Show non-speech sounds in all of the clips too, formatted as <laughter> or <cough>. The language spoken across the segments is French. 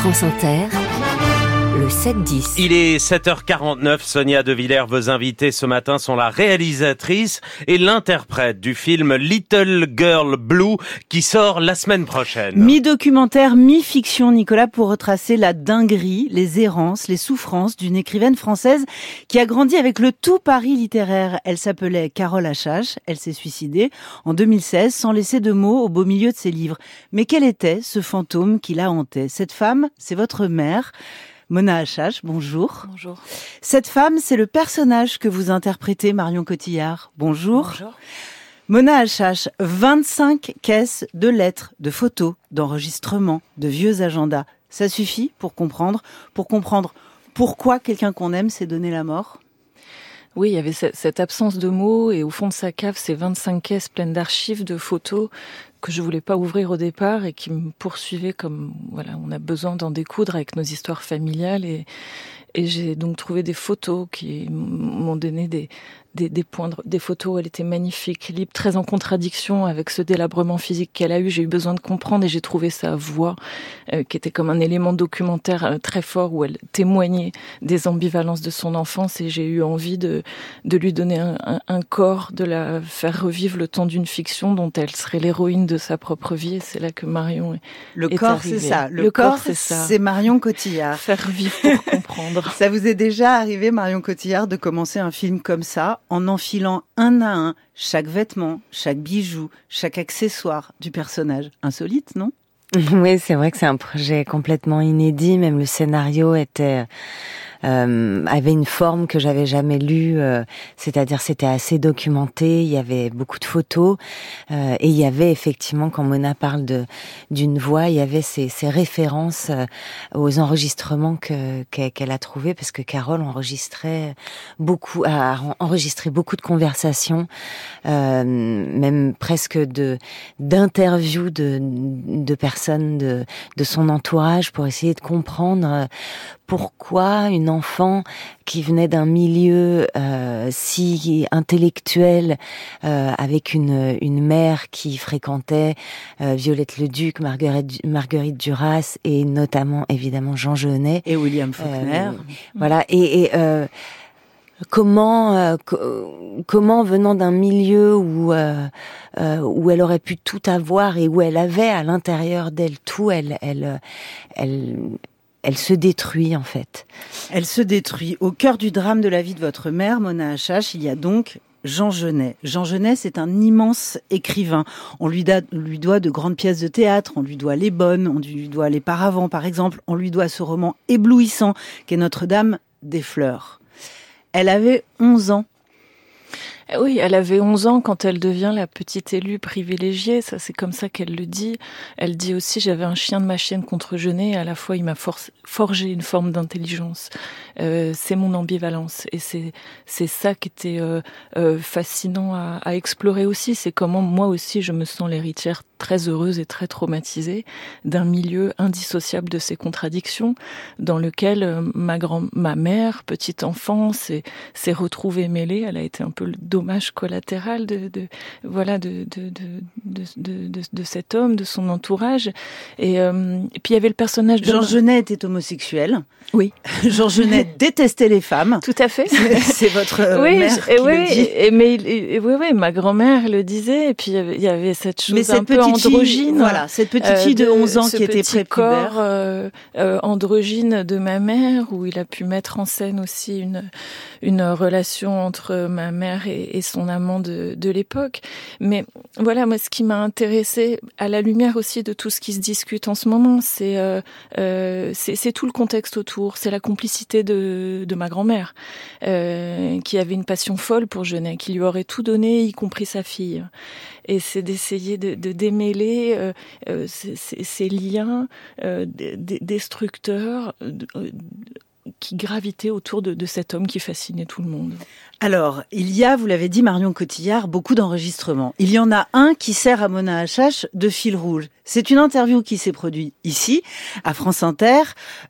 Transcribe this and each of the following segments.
France Inter, le 7-10. Il est 7h49. Sonia De Villers, vos invités ce matin sont la réalisatrice et l'interprète du film Little Girl Blue qui sort la semaine prochaine. Mi-documentaire, mi-fiction, Nicolas, pour retracer la dinguerie, les errances, les souffrances d'une écrivaine française qui a grandi avec le tout Paris littéraire. Elle s'appelait Carole Achache. Elle s'est suicidée en 2016 sans laisser de mots au beau milieu de ses livres. Mais quel était ce fantôme qui la hantait Cette femme, c'est votre mère. Mona Achache, bonjour. Bonjour. Cette femme, c'est le personnage que vous interprétez, Marion Cotillard. Bonjour. Bonjour. Mona Achache, 25 caisses de lettres, de photos, d'enregistrements, de vieux agendas. Ça suffit pour comprendre, pour comprendre pourquoi quelqu'un qu'on aime s'est donné la mort? Oui, il y avait cette absence de mots et au fond de sa cave, ces 25 caisses pleines d'archives, de photos que je voulais pas ouvrir au départ et qui me poursuivaient comme voilà, on a besoin d'en découdre avec nos histoires familiales et et j'ai donc trouvé des photos qui m'ont donné des, des, des points, de, des photos. Elle était magnifique, libre, très en contradiction avec ce délabrement physique qu'elle a eu. J'ai eu besoin de comprendre et j'ai trouvé sa voix, euh, qui était comme un élément documentaire euh, très fort où elle témoignait des ambivalences de son enfance et j'ai eu envie de, de lui donner un, un, un, corps, de la faire revivre le temps d'une fiction dont elle serait l'héroïne de sa propre vie. Et c'est là que Marion est Le est corps, c'est ça. Le, corps, c'est ça. C'est Marion Cotillard. Faire vivre pour comprendre. Ça vous est déjà arrivé, Marion Cotillard, de commencer un film comme ça, en enfilant un à un chaque vêtement, chaque bijou, chaque accessoire du personnage? Insolite, non? <laughs> Oui, c'est vrai que c'est un projet complètement inédit. Même le scénario était euh, avait une forme que j'avais jamais lue. Euh, C'est-à-dire, c'était assez documenté. Il y avait beaucoup de photos euh, et il y avait effectivement, quand Mona parle de d'une voix, il y avait ces, ces références euh, aux enregistrements que qu'elle a trouvés parce que Carole enregistrait beaucoup, a enregistré beaucoup de conversations, euh, même presque de d'interviews de de personnes de de son entourage pour essayer de comprendre pourquoi une enfant qui venait d'un milieu euh, si intellectuel, euh, avec une, une mère qui fréquentait euh, Violette Leduc, Marguerite, Marguerite Duras et notamment évidemment Jean Genet. Et William Faulkner. Euh, voilà. Et, et comment euh, co- comment venant d'un milieu où euh, euh, où elle aurait pu tout avoir et où elle avait à l'intérieur d'elle tout, elle elle elle elle se détruit en fait. Elle se détruit. Au cœur du drame de la vie de votre mère, Mona Achache, il y a donc Jean Genet. Jean Genet, c'est un immense écrivain. On lui, doit de grandes pièces de théâtre, on lui doit Les Bonnes, on lui doit Les Paravents, par exemple, on lui doit ce roman éblouissant qu'est Notre-Dame des Fleurs. Elle avait 11 ans Oui, elle avait 11 ans quand elle devient la petite élue privilégiée. Ça, c'est comme ça qu'elle le dit. Elle dit aussi, j'avais un chien de ma chienne contre Genet. À la fois, il m'a forgé une forme d'intelligence. Euh, c'est mon ambivalence. Et c'est, c'est ça qui était euh, euh, fascinant à, à explorer aussi. C'est comment moi aussi, je me sens l'héritière très heureuse et très traumatisée d'un milieu indissociable de ces contradictions dans lequel euh, ma grand ma mère petite enfant s'est s'est retrouvée mêlée elle a été un peu le dommage collatéral de, de voilà de de, de de, cet homme de son entourage et, euh, et puis il y avait le personnage de Jean Genet était homosexuel oui <laughs> Jean Genet <laughs> détestait les femmes tout à fait c'est votre euh, oui, mère qui oui, le dit. Et, mais et, oui, oui, ma grand-mère le disait, et puis il y avait cette chose mais un cette peu petite androgyne. Fille, voilà, cette petite fille de, 11 ans qui était prépubère. corps euh, euh, androgyne de ma mère, où il a pu mettre en scène aussi une une relation entre ma mère et, et son amant de, l'époque. Mais voilà, moi, ce qui m'a intéressé à la lumière aussi de tout ce qui se discute en ce moment, c'est euh, euh, tout le contexte autour, c'est la complicité de, de ma grand-mère, euh, qui avait une passion folle pour Genet, qui lui aurait tout donné, y compris sa fille. Et c'est d'essayer de, démêler ces, ces, liens destructeurs qui gravitaient autour de, cet homme qui fascinait tout le monde. Alors, il y a, vous l'avez dit, Marion Cotillard, beaucoup d'enregistrements. Il y en a un qui sert à Mona Achache de fil rouge. C'est une interview qui s'est produite ici, à France Inter.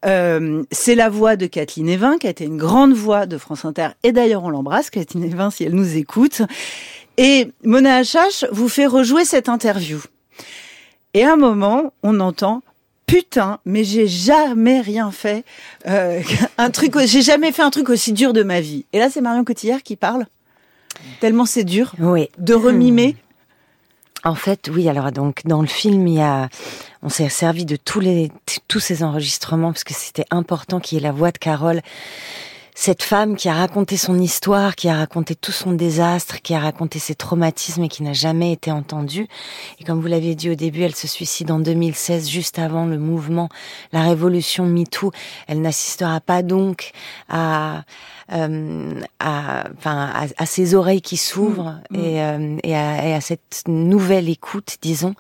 Euh, c'est la voix de Kathleen Evin, qui a été une grande voix de France Inter. Et d'ailleurs, on l'embrasse, Kathleen Evin, si elle nous écoute. Et Mona Achache vous fait rejouer cette interview. Et à un moment, on entend putain, mais j'ai jamais rien fait. Euh, <laughs> un truc, j'ai jamais fait un truc aussi dur de ma vie. Et là, c'est Marion Cotillard qui parle. Tellement c'est dur Oui. de remimer. En fait, oui. Alors donc dans le film, il y a, on s'est servi de tous les tous ces enregistrements parce que c'était important qu'il y ait la voix de Carole. Cette femme qui a raconté son histoire, qui a raconté tout son désastre, qui a raconté ses traumatismes et qui n'a jamais été entendue. Et comme vous l'aviez dit au début, elle se suicide en 2016, juste avant le mouvement, la révolution MeToo. Elle n'assistera pas donc à euh, à, enfin, à, à, ses oreilles qui s'ouvrent Mmh, mmh. et, euh, et, à, et à cette nouvelle écoute, disons.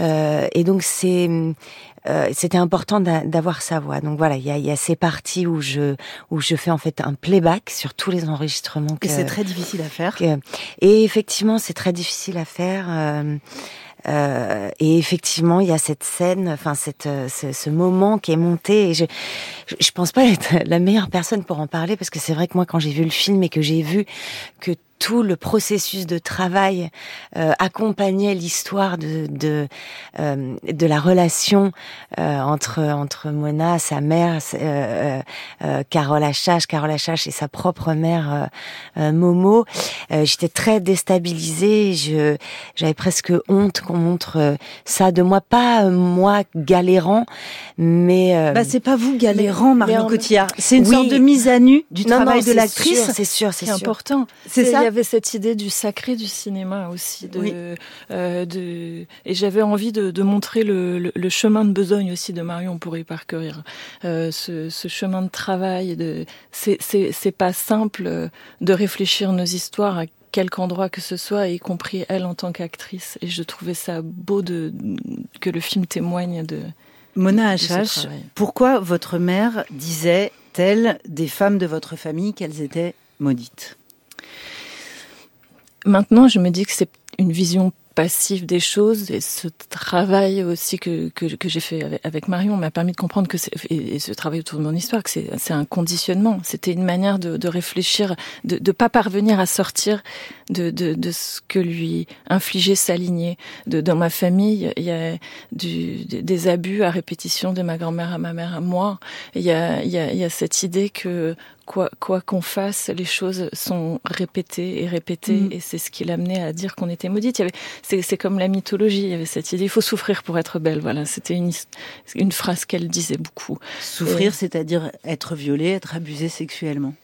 Euh, et donc c'est euh, c'était important d'a- d'avoir sa voix. Donc voilà, il y a, y a ces parties où je où je fais en fait un playback sur tous les enregistrements que, Et c'est très difficile à faire. que- et effectivement c'est très difficile à faire. euh, euh, et effectivement, il y a cette scène, enfin cette, euh, ce, ce moment qui est monté. Et je, je pense pas être la meilleure personne pour en parler parce que c'est vrai que moi, quand j'ai vu le film et que j'ai vu que tout le processus de travail euh, accompagnait l'histoire de de, euh, de la relation euh, entre entre Mona, sa mère, euh, euh, euh, Carole Achache, Carole Achache et sa propre mère Momo. Euh, J'étais très déstabilisée. Je j'avais presque honte qu'on montre ça de moi, pas euh, moi galérant, mais euh, Bah, c'est pas vous galérant, Marion Cotillard. C'est une Oui. sorte de mise à nu du non, travail non, de c'est l'actrice. sûr, C'est sûr, c'est C'est sûr. important. C'est ça avait cette idée du sacré du cinéma aussi, de, Oui. euh, de et j'avais envie de, de montrer le, le, le chemin de besogne aussi de Marion pour y parcourir euh, ce, ce chemin de travail. De c'est pas simple euh, de réfléchir nos histoires à quelque endroit que ce soit, y compris elle en tant qu'actrice. Et je trouvais ça beau de que le film témoigne de. Mona Achache, pourquoi votre mère disait-elle des femmes de votre famille qu'elles étaient maudites? Maintenant, je me dis que c'est une vision passive des choses et ce travail aussi que, que, j'ai fait avec, Marion m'a permis de comprendre que et, et ce travail autour de mon histoire, que c'est, un conditionnement. C'était une manière de, de réfléchir, de ne pas parvenir à sortir de, de, ce que lui infligeait sa lignée. Dans ma famille, il y a des abus à répétition de ma grand-mère à ma mère à moi. Y a, il y a cette idée que quoi quoi qu'on fasse, les choses sont répétées et répétées, Mm. et c'est ce qui l'amenait à dire qu'on était maudite. Il y avait, c'est, c'est comme la mythologie. Il y avait cette idée, il faut souffrir pour être belle. Voilà, c'était une une phrase qu'elle disait beaucoup. Souffrir, c'est-à-dire être violée, être abusée sexuellement.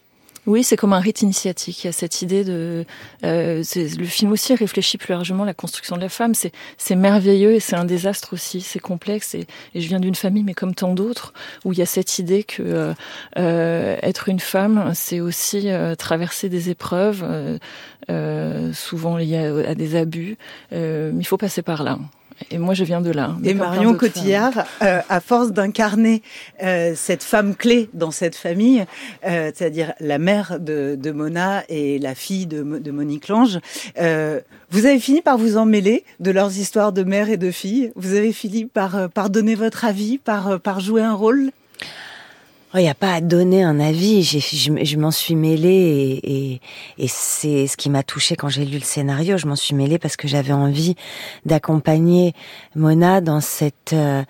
Oui, c'est comme un rite initiatique. Il y a cette idée de. Euh, le film aussi réfléchit plus largement la construction de la femme. C'est, merveilleux et c'est un désastre aussi. C'est complexe et, je viens d'une famille, mais comme tant d'autres, où il y a cette idée que euh, euh, être une femme, c'est aussi traverser des épreuves, souvent liées à, des abus. Il faut passer par là. Et moi, je viens de là. Et Marion. Cotillard, euh, à force d'incarner euh, cette femme clé dans cette famille, euh, c'est-à-dire la mère de, de Mona et la fille de, de Monique Lange, euh, vous avez fini par vous emmêler de leurs histoires de mère et de fille. Vous avez fini par, euh, par donner votre avis, par, euh, par jouer un rôle? Il n'y a pas à donner un avis. J'ai, je, je m'en suis mêlée et, et, et c'est ce qui m'a touchée quand j'ai lu le scénario. Je m'en suis mêlée parce que j'avais envie d'accompagner Mona dans cette, euh,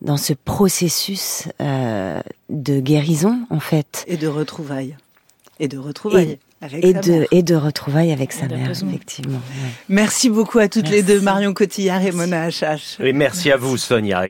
dans ce processus euh, de guérison en fait, Et de retrouvailles. Et de retrouvailles. avec et sa de mère. et de retrouvailles avec sa mère raison. effectivement. ouais. Merci beaucoup à toutes les deux, Marion Cotillard et Mona Achache. Et merci à vous, Sonia.